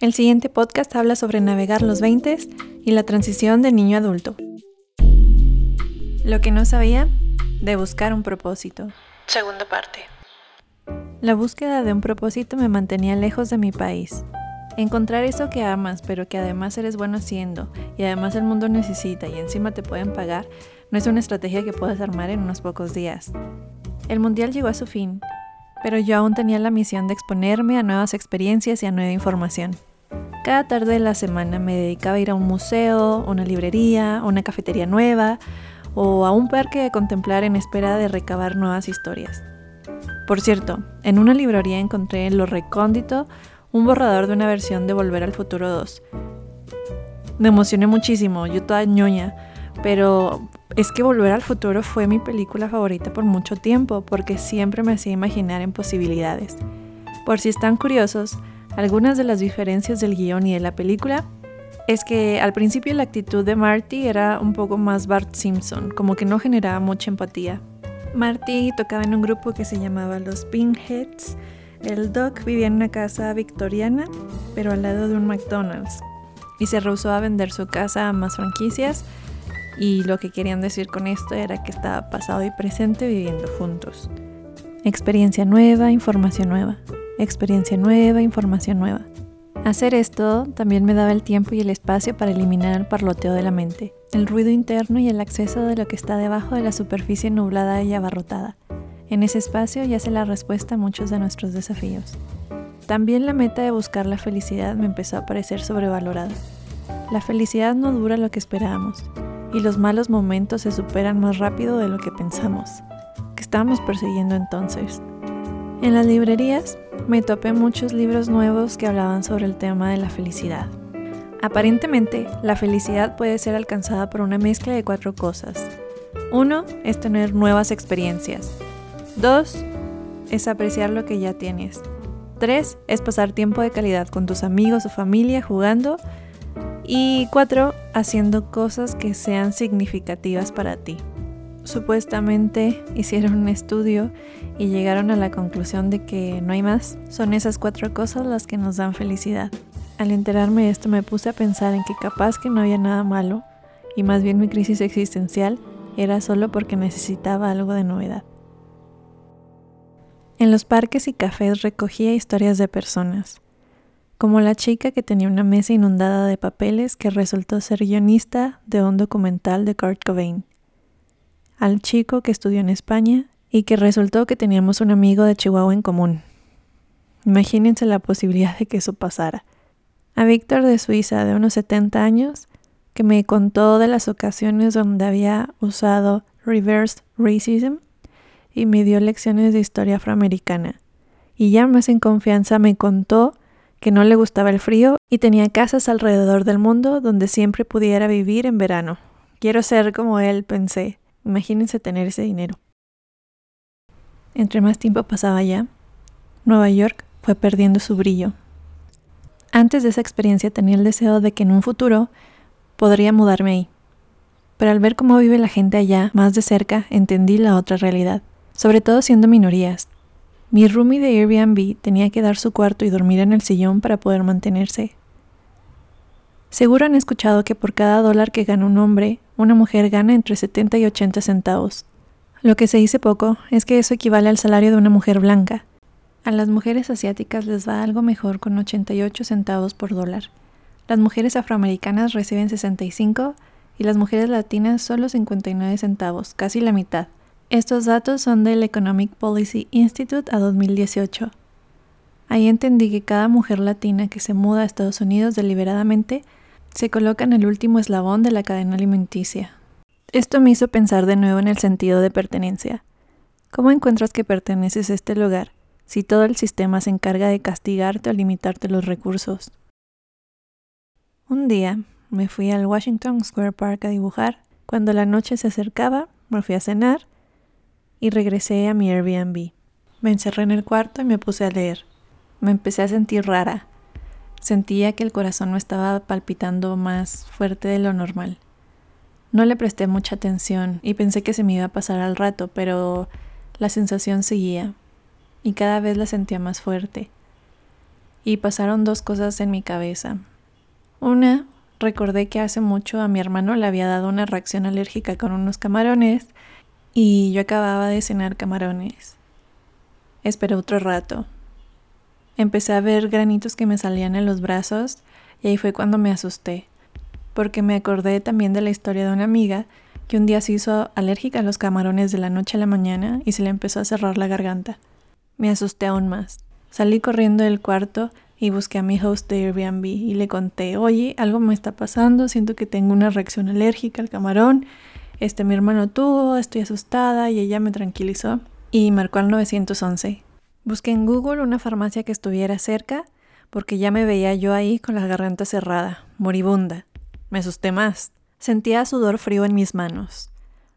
El siguiente podcast habla sobre navegar los 20 y la transición de niño a adulto. Lo que no sabía de buscar un propósito. Segunda parte. La búsqueda de un propósito me mantenía lejos de mi país. Encontrar eso que amas, pero que además eres bueno haciendo, y además el mundo necesita y encima te pueden pagar, no es una estrategia que puedas armar en unos pocos días. El mundial llegó a su fin, pero yo aún tenía la misión de exponerme a nuevas experiencias y a nueva información. Cada tarde de la semana me dedicaba a ir a un museo, una librería, una cafetería nueva o a un parque a contemplar en espera de recabar nuevas historias. Por cierto, en una librería encontré en lo recóndito un borrador de una versión de Volver al Futuro 2. Me emocioné muchísimo, yo toda ñoña, pero es que Volver al Futuro fue mi película favorita por mucho tiempo porque siempre me hacía imaginar en posibilidades. Por si están curiosos, algunas de las diferencias del guion y de la película es que al principio la actitud de Marty era un poco más Bart Simpson, como que no generaba mucha empatía. Marty tocaba en un grupo que se llamaba los Pinheads. El Doc vivía en una casa victoriana, pero al lado de un McDonald's, y se rehusó a vender su casa a más franquicias. Y lo que querían decir con esto era que estaba pasado y presente viviendo juntos. Experiencia nueva, información nueva. Experiencia nueva, información nueva. Hacer esto también me daba el tiempo y el espacio para eliminar el parloteo de la mente, el ruido interno y el acceso de lo que está debajo de la superficie nublada y abarrotada. En ese espacio yace la respuesta a muchos de nuestros desafíos. También la meta de buscar la felicidad me empezó a parecer sobrevalorada. La felicidad no dura lo que esperábamos, y los malos momentos se superan más rápido de lo que pensamos. ¿Qué estábamos persiguiendo entonces? En las librerías me topé muchos libros nuevos que hablaban sobre el tema de la felicidad. Aparentemente, la felicidad puede ser alcanzada por una mezcla de cuatro cosas. Uno es tener nuevas experiencias. Dos es apreciar lo que ya tienes. Tres es pasar tiempo de calidad con tus amigos o familia jugando. Y cuatro, haciendo cosas que sean significativas para ti. Supuestamente hicieron un estudio y llegaron a la conclusión de que no hay más. Son esas cuatro cosas las que nos dan felicidad. Al enterarme de esto me puse a pensar en que capaz que no había nada malo y más bien mi crisis existencial era solo porque necesitaba algo de novedad. En los parques y cafés recogía historias de personas, como la chica que tenía una mesa inundada de papeles que resultó ser guionista de un documental de Kurt Cobain al chico que estudió en España y que resultó que teníamos un amigo de Chihuahua en común. Imagínense la posibilidad de que eso pasara. A Víctor de Suiza, de unos 70 años, que me contó de las ocasiones donde había usado reverse racism y me dio lecciones de historia afroamericana. Y ya más en confianza me contó que no le gustaba el frío y tenía casas alrededor del mundo donde siempre pudiera vivir en verano. Quiero ser como él, pensé. Imagínense tener ese dinero. Entre más tiempo pasaba allá, Nueva York fue perdiendo su brillo. Antes de esa experiencia tenía el deseo de que en un futuro podría mudarme ahí. Pero al ver cómo vive la gente allá más de cerca, entendí la otra realidad, sobre todo siendo minorías. Mi roomie de Airbnb tenía que dar su cuarto y dormir en el sillón para poder mantenerse. Seguro han escuchado que por cada dólar que gana un hombre, una mujer gana entre 70 y 80 centavos. Lo que se dice poco es que eso equivale al salario de una mujer blanca. A las mujeres asiáticas les va algo mejor con 88 centavos por dólar. Las mujeres afroamericanas reciben 65 y las mujeres latinas solo 59 centavos, casi la mitad. Estos datos son del Economic Policy Institute a 2018. Ahí entendí que cada mujer latina que se muda a Estados Unidos deliberadamente se coloca en el último eslabón de la cadena alimenticia. Esto me hizo pensar de nuevo en el sentido de pertenencia. ¿Cómo encuentras que perteneces a este lugar si todo el sistema se encarga de castigarte o limitarte los recursos? Un día me fui al Washington Square Park a dibujar. Cuando la noche se acercaba, me fui a cenar y regresé a mi Airbnb. Me encerré en el cuarto y me puse a leer. Me empecé a sentir rara, Sentía que el corazón no estaba palpitando más fuerte de lo normal. No le presté mucha atención y pensé que se me iba a pasar al rato, pero la sensación seguía y cada vez la sentía más fuerte. y pasaron dos cosas en mi cabeza. Una, recordé que hace mucho a mi hermano le había dado una reacción alérgica con unos camarones y yo acababa de cenar camarones. Esperé otro rato. Empecé a ver granitos que me salían en los brazos y ahí fue cuando me asusté, porque me acordé también de la historia de una amiga que un día se hizo alérgica a los camarones de la noche a la mañana y se le empezó a cerrar la garganta. Me asusté aún más. Salí corriendo del cuarto y busqué a mi host de Airbnb y le conté, oye, algo me está pasando, siento que tengo una reacción alérgica al camarón, este mi hermano tuvo, estoy asustada y ella me tranquilizó y marcó al 911. Busqué en Google una farmacia que estuviera cerca porque ya me veía yo ahí con la garganta cerrada, moribunda. Me asusté más. Sentía sudor frío en mis manos.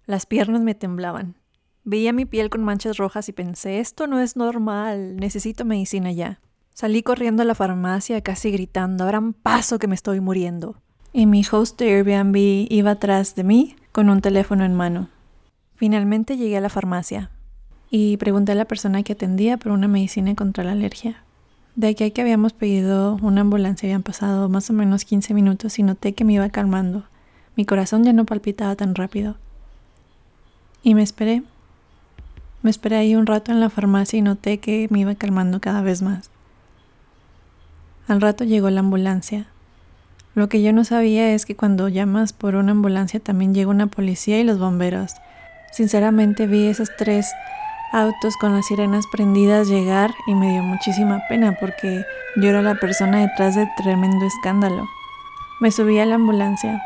Las piernas me temblaban. Veía mi piel con manchas rojas y pensé, esto no es normal, necesito medicina ya. Salí corriendo a la farmacia casi gritando, abran paso que me estoy muriendo. Y mi host de Airbnb iba atrás de mí con un teléfono en mano. Finalmente llegué a la farmacia y pregunté a la persona que atendía por una medicina contra la alergia. De aquí a que habíamos pedido una ambulancia habían pasado más o menos 15 minutos y noté que me iba calmando. Mi corazón ya no palpitaba tan rápido. Y me esperé. Me esperé ahí un rato en la farmacia y noté que me iba calmando cada vez más. Al rato llegó la ambulancia. Lo que yo no sabía es que cuando llamas por una ambulancia también llega una policía y los bomberos. Sinceramente vi esos tres autos con las sirenas prendidas llegar y me dio muchísima pena porque yo era la persona detrás de tremendo escándalo. Me subí a la ambulancia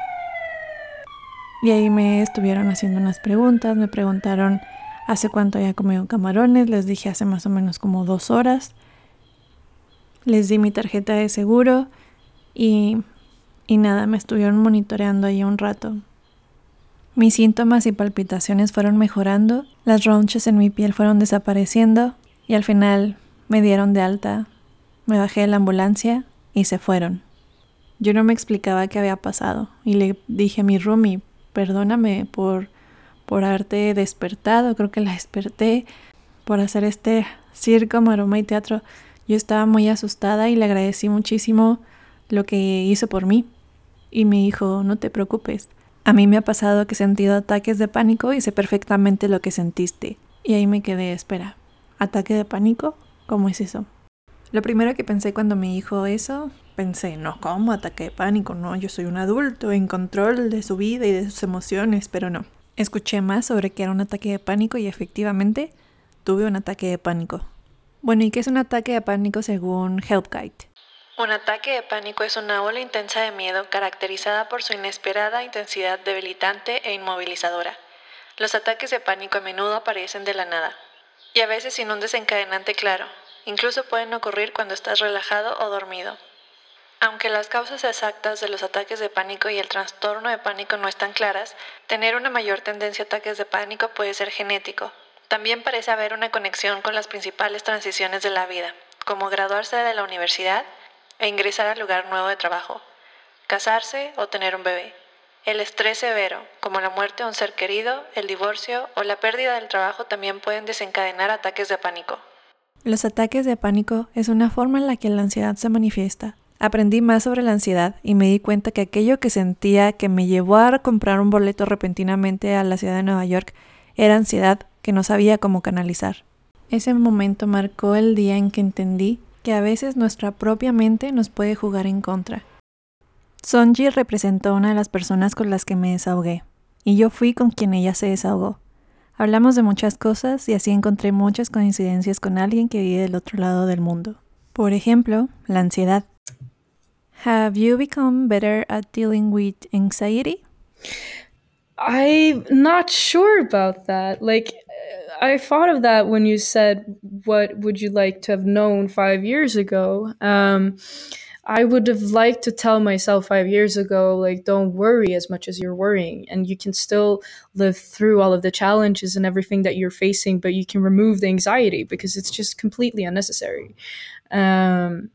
y ahí me estuvieron haciendo unas preguntas, me preguntaron hace cuánto había comido camarones, les dije hace más o menos como dos horas. Les di mi tarjeta de seguro y, y nada, me estuvieron monitoreando ahí un rato. Mis síntomas y palpitaciones fueron mejorando, las ronchas en mi piel fueron desapareciendo y al final me dieron de alta. Me bajé de la ambulancia y se fueron. Yo no me explicaba qué había pasado y le dije a mi roomie, perdóname por por haberte despertado, creo que la desperté por hacer este circo, maroma y teatro. Yo estaba muy asustada y le agradecí muchísimo lo que hizo por mí. Y me dijo, no te preocupes. A mí me ha pasado que he sentido ataques de pánico y sé perfectamente lo que sentiste. Y ahí me quedé, espera, ¿ataque de pánico? ¿Cómo es eso? Lo primero que pensé cuando me dijo eso, pensé, no, ¿cómo ataque de pánico? No, yo soy un adulto en control de su vida y de sus emociones, pero no. Escuché más sobre que era un ataque de pánico y efectivamente tuve un ataque de pánico. Bueno, ¿y qué es un ataque de pánico según HelpGuide? Un ataque de pánico es una ola intensa de miedo caracterizada por su inesperada intensidad debilitante e inmovilizadora. Los ataques de pánico a menudo aparecen de la nada y a veces sin un desencadenante claro. Incluso pueden ocurrir cuando estás relajado o dormido. Aunque las causas exactas de los ataques de pánico y el trastorno de pánico no están claras, tener una mayor tendencia a ataques de pánico puede ser genético. También parece haber una conexión con las principales transiciones de la vida, como graduarse de la universidad e ingresar al lugar nuevo de trabajo, casarse o tener un bebé. El estrés severo, como la muerte de un ser querido, el divorcio o la pérdida del trabajo también pueden desencadenar ataques de pánico. Los ataques de pánico es una forma en la que la ansiedad se manifiesta Aprendí más sobre la ansiedad y me di cuenta que aquello que sentía que me llevó a comprar un boleto repentinamente a la ciudad de Nueva York era ansiedad que no sabía cómo canalizar. Ese momento marcó el día en que entendí que a veces nuestra propia mente nos puede jugar en contra. Sonji representó una de las personas con las que me desahogué, y yo fui con quien ella se desahogó. Hablamos de muchas cosas y así encontré muchas coincidencias con alguien que vive del otro lado del mundo. Por ejemplo, la ansiedad. Have you become better at dealing with anxiety? I'm not sure about that. Like, I thought of that when you said, What would you like to have known five years ago? Um, I would have liked to tell myself five years ago, like, don't worry as much as you're worrying. And you can still live through all of the challenges and everything that you're facing, but you can remove the anxiety because it's just completely unnecessary. Um,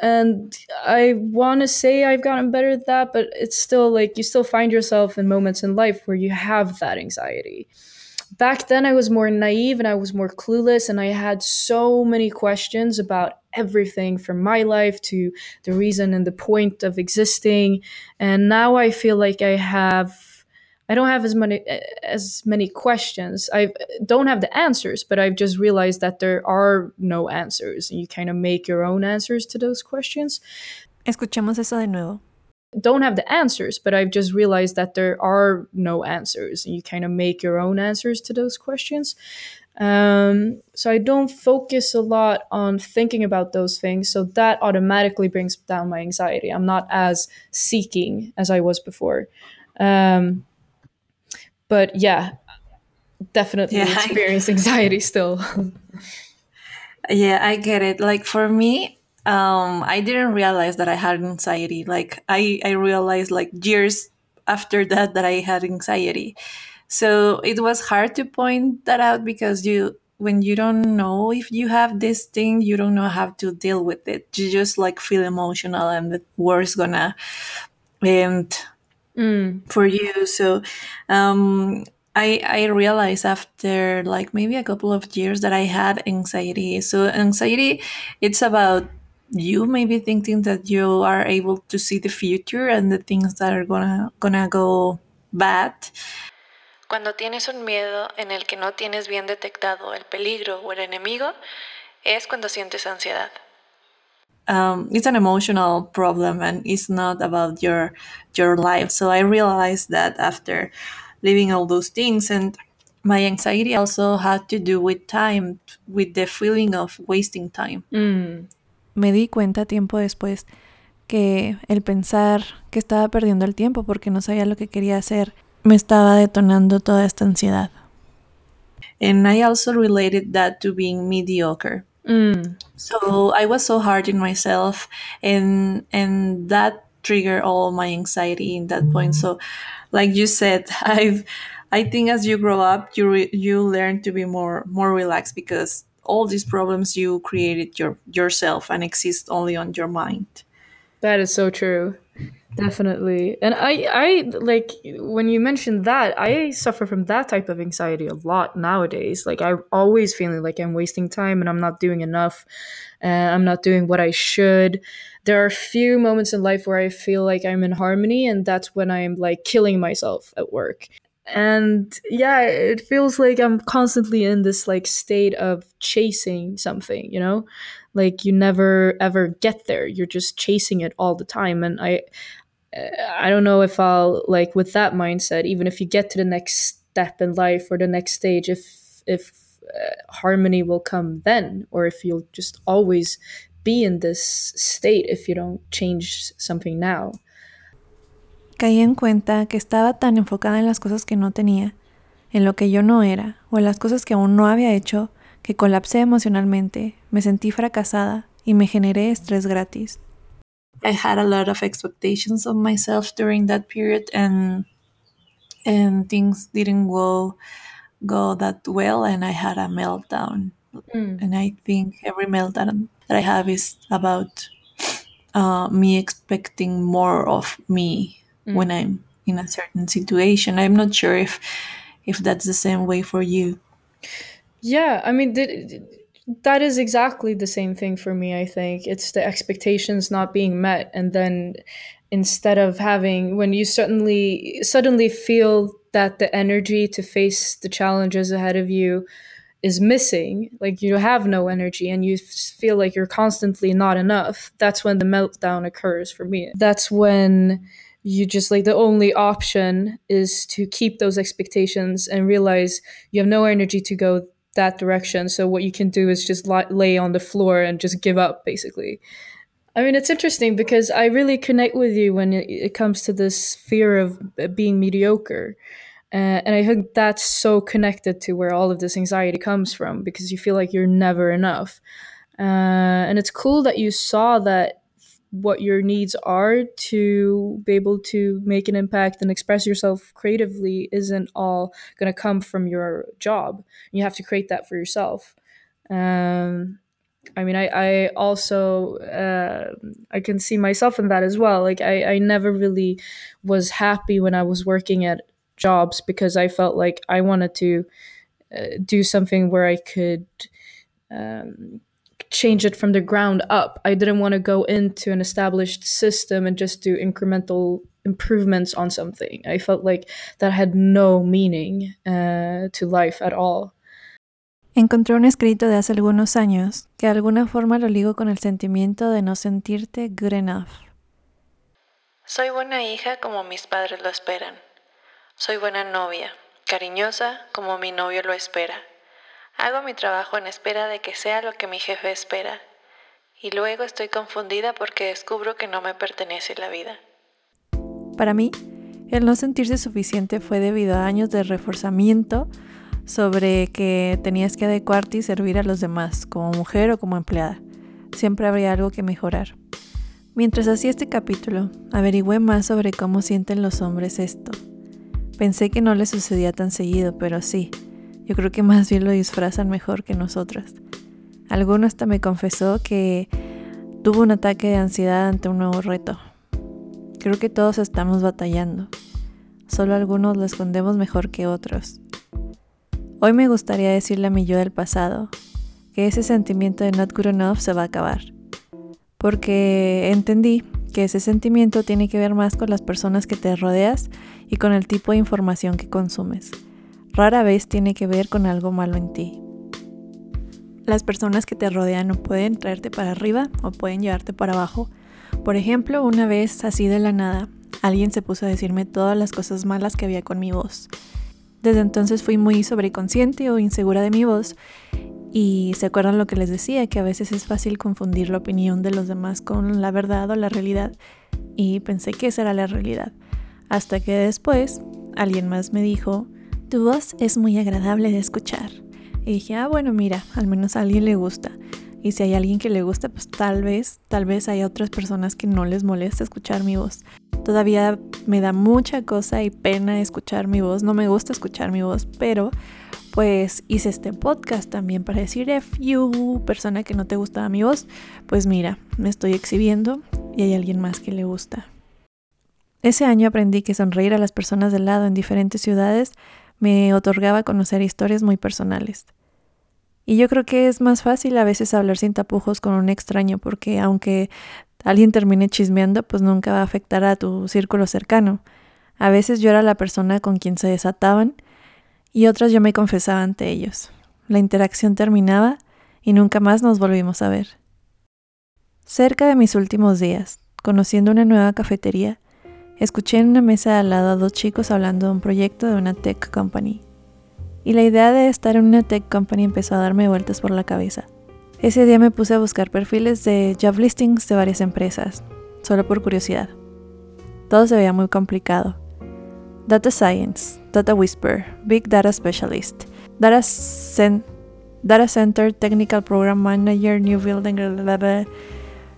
and I want to say I've gotten better at that, but it's still like you still find yourself in moments in life where you have that anxiety. Back then, I was more naive and I was more clueless, and I had so many questions about everything from my life to the reason and the point of existing. And now I feel like I have I don't have as many as many questions. I don't have the answers, but I've just realized that there are no answers, and you kind of make your own answers to those questions. Escuchemos eso de nuevo. Don't have the answers, but I've just realized that there are no answers, and you kind of make your own answers to those questions. Um, so I don't focus a lot on thinking about those things. So that automatically brings down my anxiety. I'm not as seeking as I was before. Um, but yeah, definitely yeah, experience anxiety still. yeah, I get it. Like for me, um, I didn't realize that I had anxiety. Like I, I realized like years after that that I had anxiety. So it was hard to point that out because you when you don't know if you have this thing, you don't know how to deal with it. You just like feel emotional and the worst gonna end mm. for you. So um, I I realized after like maybe a couple of years that I had anxiety. So anxiety, it's about you may be thinking that you are able to see the future and the things that are gonna gonna go bad. Cuando tienes un miedo en el que no tienes bien detectado el peligro o el enemigo, es cuando sientes ansiedad. um, it's an emotional problem and it's not about your your life so i realized that after living all those things and my anxiety also had to do with time with the feeling of wasting time mm. Me di cuenta tiempo después que el pensar que estaba perdiendo el tiempo porque no sabía lo que quería hacer me estaba detonando toda esta ansiedad and i also related that to being mediocre Mm. So I was so hard in myself, and and that triggered all my anxiety in that point. So, like you said, I've I think as you grow up, you re- you learn to be more more relaxed because all these problems you created your yourself and exist only on your mind. That is so true. Definitely. And I I like when you mentioned that, I suffer from that type of anxiety a lot nowadays. Like I'm always feeling like I'm wasting time and I'm not doing enough. And I'm not doing what I should. There are a few moments in life where I feel like I'm in harmony and that's when I'm like killing myself at work. And yeah, it feels like I'm constantly in this like state of chasing something, you know? Like you never ever get there. You're just chasing it all the time and I I don't know if I'll like with that mindset, even if you get to the next step in life or the next stage, if if uh, harmony will come then, or if you'll just always be in this state if you don't change something now. Caí en cuenta que estaba tan enfocada en las cosas que no tenía, en lo que yo no era, o en las cosas que aún no había hecho, que colapsé emocionalmente, me sentí fracasada y me generé estrés gratis. I had a lot of expectations of myself during that period and and things didn't go go that well and I had a meltdown. Mm. And I think every meltdown that I have is about uh, me expecting more of me mm. when I'm in a certain situation. I'm not sure if if that's the same way for you. Yeah, I mean, did, that is exactly the same thing for me i think it's the expectations not being met and then instead of having when you suddenly suddenly feel that the energy to face the challenges ahead of you is missing like you have no energy and you feel like you're constantly not enough that's when the meltdown occurs for me that's when you just like the only option is to keep those expectations and realize you have no energy to go that direction. So what you can do is just lay on the floor and just give up, basically. I mean, it's interesting because I really connect with you when it, it comes to this fear of being mediocre. Uh, and I think that's so connected to where all of this anxiety comes from because you feel like you're never enough. Uh, and it's cool that you saw that what your needs are to be able to make an impact and express yourself creatively isn't all going to come from your job. You have to create that for yourself. Um, I mean, I, I also uh, I can see myself in that as well. Like I, I never really was happy when I was working at jobs because I felt like I wanted to uh, do something where I could um, change it from the ground up. I didn't want to go into an established system and just do incremental improvements on something. I felt like that had no meaning uh, to life at all. Encontré un escrito de hace algunos años que de alguna forma lo ligo con el sentimiento de no sentirte good enough. Soy buena hija como mis padres lo esperan. Soy buena novia, cariñosa como mi novio lo espera. Hago mi trabajo en espera de que sea lo que mi jefe espera. Y luego estoy confundida porque descubro que no me pertenece la vida. Para mí, el no sentirse suficiente fue debido a años de reforzamiento sobre que tenías que adecuarte y servir a los demás, como mujer o como empleada. Siempre habría algo que mejorar. Mientras hacía este capítulo, averigüé más sobre cómo sienten los hombres esto. Pensé que no les sucedía tan seguido, pero sí, yo creo que más bien lo disfrazan mejor que nosotras. Alguno hasta me confesó que tuvo un ataque de ansiedad ante un nuevo reto. Creo que todos estamos batallando. Solo algunos lo escondemos mejor que otros. Hoy me gustaría decirle a mi yo del pasado que ese sentimiento de not good enough se va a acabar. Porque entendí que ese sentimiento tiene que ver más con las personas que te rodeas y con el tipo de información que consumes. Rara vez tiene que ver con algo malo en ti. Las personas que te rodean no pueden traerte para arriba o pueden llevarte para abajo. Por ejemplo, una vez así de la nada, alguien se puso a decirme todas las cosas malas que había con mi voz desde entonces fui muy sobreconsciente o insegura de mi voz y se acuerdan lo que les decía, que a veces es fácil confundir la opinión de los demás con la verdad o la realidad y pensé que esa era la realidad. Hasta que después alguien más me dijo, tu voz es muy agradable de escuchar. Y dije, ah, bueno, mira, al menos a alguien le gusta. Y si hay alguien que le gusta, pues tal vez, tal vez hay otras personas que no les molesta escuchar mi voz. Todavía me da mucha cosa y pena escuchar mi voz, no me gusta escuchar mi voz, pero pues hice este podcast también para decir, if you, persona que no te gusta mi voz, pues mira, me estoy exhibiendo y hay alguien más que le gusta. Ese año aprendí que sonreír a las personas del lado en diferentes ciudades me otorgaba conocer historias muy personales. Y yo creo que es más fácil a veces hablar sin tapujos con un extraño porque aunque alguien termine chismeando, pues nunca va a afectar a tu círculo cercano. A veces yo era la persona con quien se desataban y otras yo me confesaba ante ellos. La interacción terminaba y nunca más nos volvimos a ver. Cerca de mis últimos días, conociendo una nueva cafetería, escuché en una mesa al lado a dos chicos hablando de un proyecto de una tech company. Y la idea de estar en una tech company empezó a darme vueltas por la cabeza. Ese día me puse a buscar perfiles de job listings de varias empresas, solo por curiosidad. Todo se veía muy complicado. Data Science, Data Whisper, Big Data Specialist, Data, Data Center Technical Program Manager, New Building,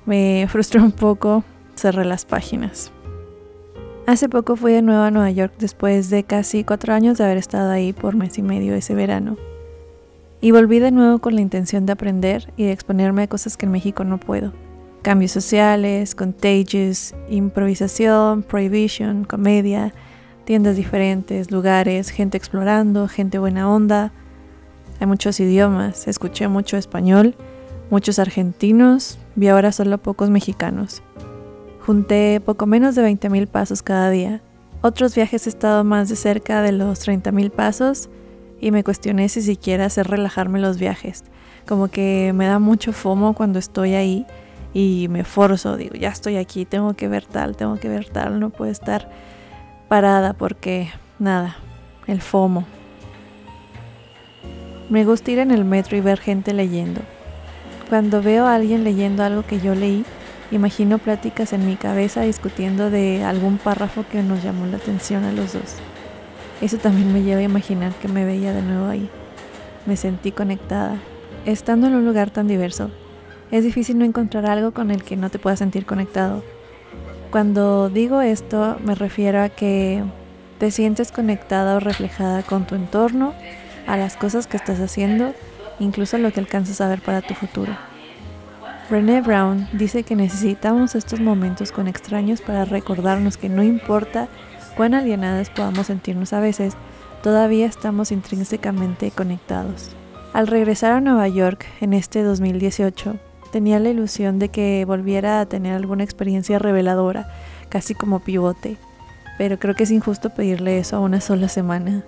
me frustró un poco, cerré las páginas. Hace poco fui de nuevo a Nueva York después de casi cuatro años de haber estado ahí por mes y medio ese verano. Y volví de nuevo con la intención de aprender y de exponerme a cosas que en México no puedo. Cambios sociales, contagious, improvisación, prohibition, comedia, tiendas diferentes, lugares, gente explorando, gente buena onda. Hay muchos idiomas, escuché mucho español, muchos argentinos, vi ahora solo pocos mexicanos. Junté poco menos de 20.000 pasos cada día. Otros viajes he estado más de cerca de los 30.000 pasos y me cuestioné si siquiera hacer relajarme los viajes. Como que me da mucho fomo cuando estoy ahí y me forzo, digo, ya estoy aquí, tengo que ver tal, tengo que ver tal, no puedo estar parada porque nada, el fomo. Me gusta ir en el metro y ver gente leyendo. Cuando veo a alguien leyendo algo que yo leí, imagino pláticas en mi cabeza discutiendo de algún párrafo que nos llamó la atención a los dos. Eso también me lleva a imaginar que me veía de nuevo ahí. Me sentí conectada. Estando en un lugar tan diverso, es difícil no encontrar algo con el que no te puedas sentir conectado. Cuando digo esto, me refiero a que te sientes conectada o reflejada con tu entorno, a las cosas que estás haciendo, incluso a lo que alcanzas a ver para tu futuro. Brené Brown dice que necesitamos estos momentos con extraños para recordarnos que no importa cuán alienadas podamos sentirnos a veces, todavía estamos intrínsecamente conectados. Al regresar a Nueva York en este 2018, Tenía la ilusión de que volviera a tener alguna experiencia reveladora, casi como pivote, pero creo que es injusto pedirle eso a una sola semana.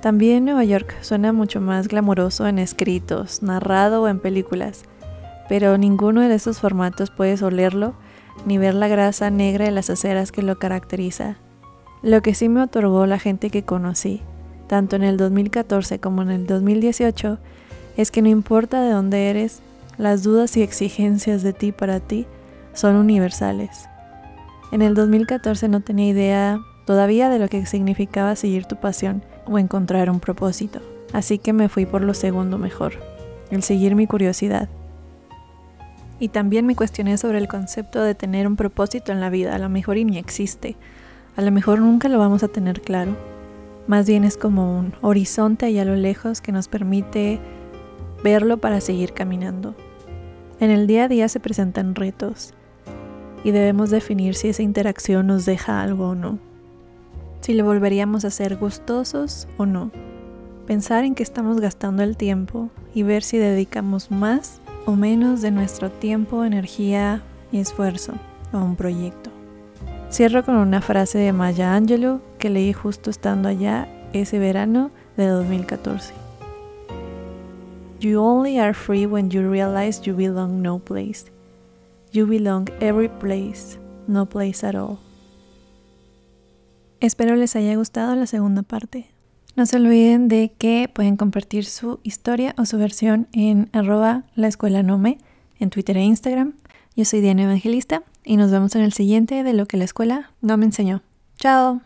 También Nueva York suena mucho más glamoroso en escritos, narrado o en películas, pero ninguno de esos formatos puedes olerlo ni ver la grasa negra de las aceras que lo caracteriza. Lo que sí me otorgó la gente que conocí, tanto en el 2014 como en el 2018, es que no importa de dónde eres, las dudas y exigencias de ti para ti son universales. En el 2014 no tenía idea todavía de lo que significaba seguir tu pasión o encontrar un propósito, así que me fui por lo segundo mejor, el seguir mi curiosidad. Y también me cuestioné sobre el concepto de tener un propósito en la vida, a lo mejor y ni existe, a lo mejor nunca lo vamos a tener claro. Más bien es como un horizonte allá a lo lejos que nos permite verlo para seguir caminando. En el día a día se presentan retos y debemos definir si esa interacción nos deja algo o no. Si lo volveríamos a ser gustosos o no. Pensar en que estamos gastando el tiempo y ver si dedicamos más o menos de nuestro tiempo, energía y esfuerzo a un proyecto. Cierro con una frase de Maya Angelou que leí justo estando allá ese verano de 2014. You only are free when you realize you belong no place. You belong every place, no place at all. Espero les haya gustado la segunda parte. No se olviden de que pueden compartir su historia o su versión en arroba la escuela nome en Twitter e Instagram. Yo soy Diana Evangelista y nos vemos en el siguiente de lo que la escuela no me enseñó. Chao.